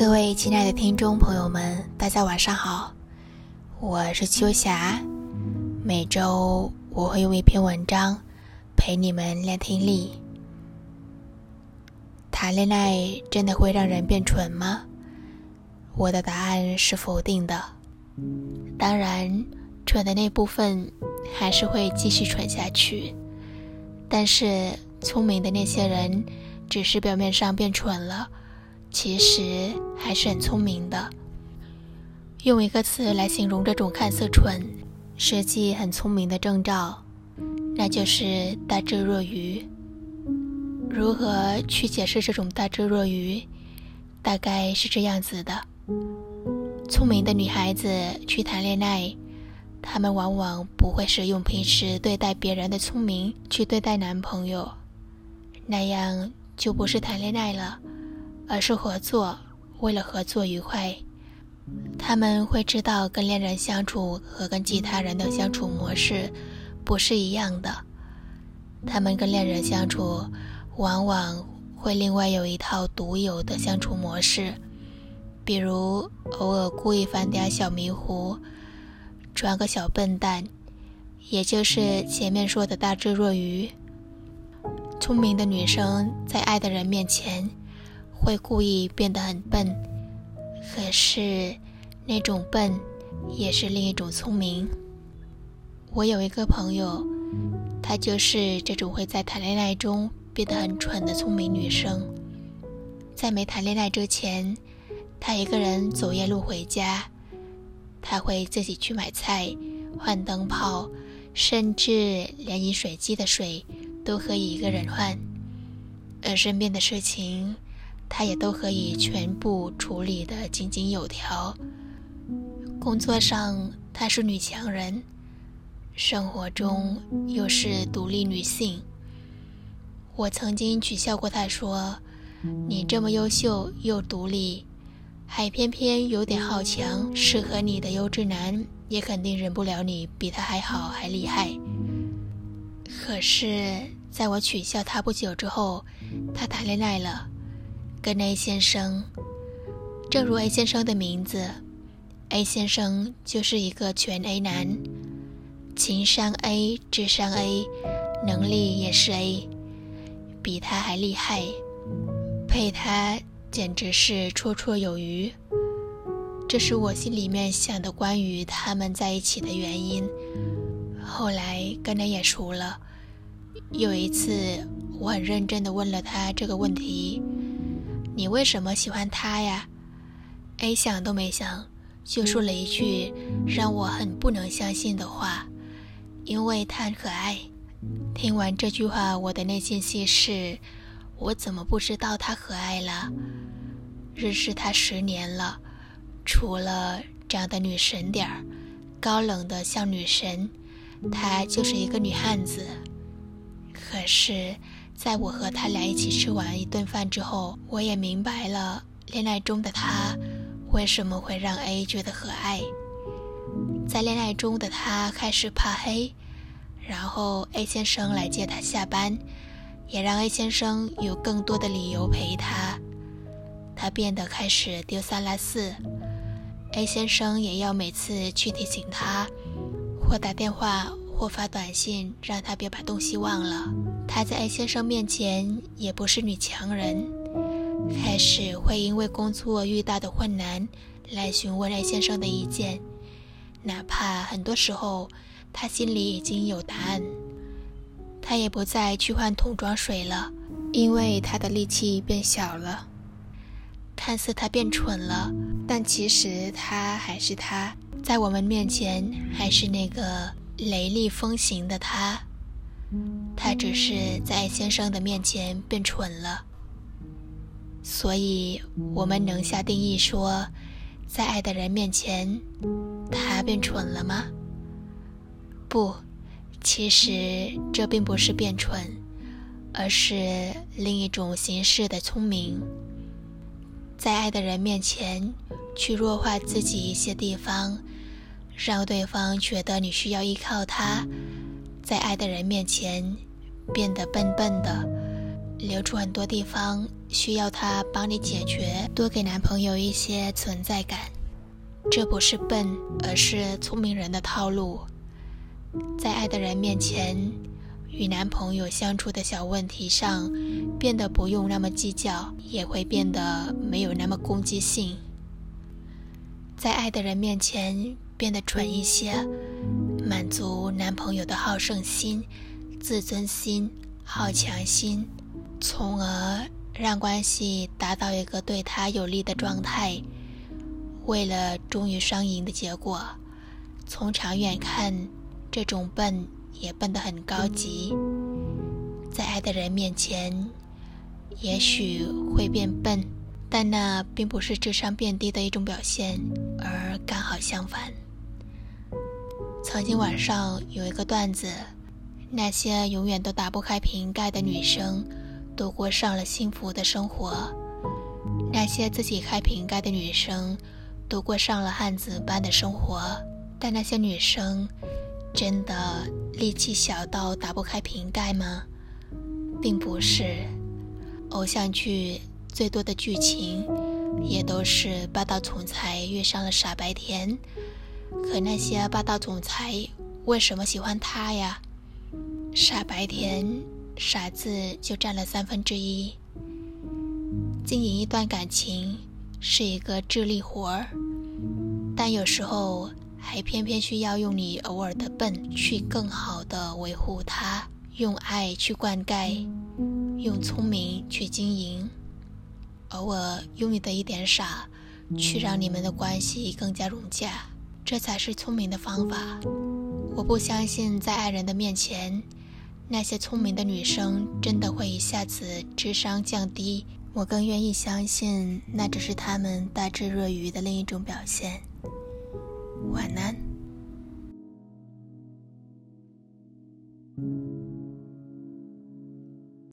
各位亲爱的听众朋友们，大家晚上好，我是秋霞。每周我会用一篇文章陪你们练听力。谈恋爱真的会让人变蠢吗？我的答案是否定的。当然，蠢的那部分还是会继续蠢下去，但是聪明的那些人，只是表面上变蠢了。其实还是很聪明的。用一个词来形容这种看似蠢，实际很聪明的征兆，那就是大智若愚。如何去解释这种大智若愚？大概是这样子的：聪明的女孩子去谈恋爱，她们往往不会是用平时对待别人的聪明去对待男朋友，那样就不是谈恋爱了。而是合作，为了合作愉快，他们会知道跟恋人相处和跟其他人的相处模式不是一样的。他们跟恋人相处，往往会另外有一套独有的相处模式，比如偶尔故意犯点小迷糊，装个小笨蛋，也就是前面说的大智若愚。聪明的女生在爱的人面前。会故意变得很笨，可是那种笨也是另一种聪明。我有一个朋友，她就是这种会在谈恋爱中变得很蠢的聪明女生。在没谈恋爱之前，她一个人走夜路回家，她会自己去买菜、换灯泡，甚至连饮水机的水都可以一个人换，而身边的事情。她也都可以全部处理得井井有条。工作上她是女强人，生活中又是独立女性。我曾经取笑过她说：“你这么优秀又独立，还偏偏有点好强，适合你的优质男也肯定忍不了你比他还好还厉害。”可是，在我取笑她不久之后，她谈恋爱了。跟 A 先生，正如 A 先生的名字，A 先生就是一个全 A 男，情商 A，智商 A，能力也是 A，比他还厉害，配他简直是绰绰有余。这是我心里面想的关于他们在一起的原因。后来跟他也熟了，有一次我很认真的问了他这个问题。你为什么喜欢他呀？A 想都没想，就说了一句让我很不能相信的话：“因为他很可爱。”听完这句话，我的内心戏是：我怎么不知道他可爱了？认识他十年了，除了长得女神点儿，高冷的像女神，他就是一个女汉子。可是。在我和他俩一起吃完一顿饭之后，我也明白了恋爱中的他为什么会让 A 觉得可爱。在恋爱中的他开始怕黑，然后 A 先生来接他下班，也让 A 先生有更多的理由陪他。他变得开始丢三落四，A 先生也要每次去提醒他，或打电话。或发短信让他别把东西忘了。她在 A 先生面前也不是女强人，开始会因为工作遇到的困难来询问 A 先生的意见，哪怕很多时候他心里已经有答案。他也不再去换桶装水了，因为他的力气变小了。看似他变蠢了，但其实他还是他，在我们面前还是那个。雷厉风行的他，他只是在先生的面前变蠢了。所以，我们能下定义说，在爱的人面前，他变蠢了吗？不，其实这并不是变蠢，而是另一种形式的聪明。在爱的人面前，去弱化自己一些地方。让对方觉得你需要依靠他，在爱的人面前变得笨笨的，留出很多地方需要他帮你解决，多给男朋友一些存在感。这不是笨，而是聪明人的套路。在爱的人面前，与男朋友相处的小问题上，变得不用那么计较，也会变得没有那么攻击性。在爱的人面前变得蠢一些，满足男朋友的好胜心、自尊心、好强心，从而让关系达到一个对他有利的状态。为了终于双赢的结果，从长远看。这种笨也笨得很高级，在爱的人面前，也许会变笨，但那并不是智商变低的一种表现，而刚好相反。曾经网上有一个段子：那些永远都打不开瓶盖的女生，都过上了幸福的生活；那些自己开瓶盖的女生，都过上了汉子般的生活。但那些女生。真的力气小到打不开瓶盖吗？并不是，偶像剧最多的剧情也都是霸道总裁遇上了傻白甜。可那些霸道总裁为什么喜欢他呀？傻白甜傻字就占了三分之一。经营一段感情是一个智力活儿，但有时候。还偏偏需要用你偶尔的笨去更好的维护它，用爱去灌溉，用聪明去经营，偶尔用你的一点傻去让你们的关系更加融洽，这才是聪明的方法。我不相信在爱人的面前，那些聪明的女生真的会一下子智商降低。我更愿意相信，那只是她们大智若愚的另一种表现。晚安。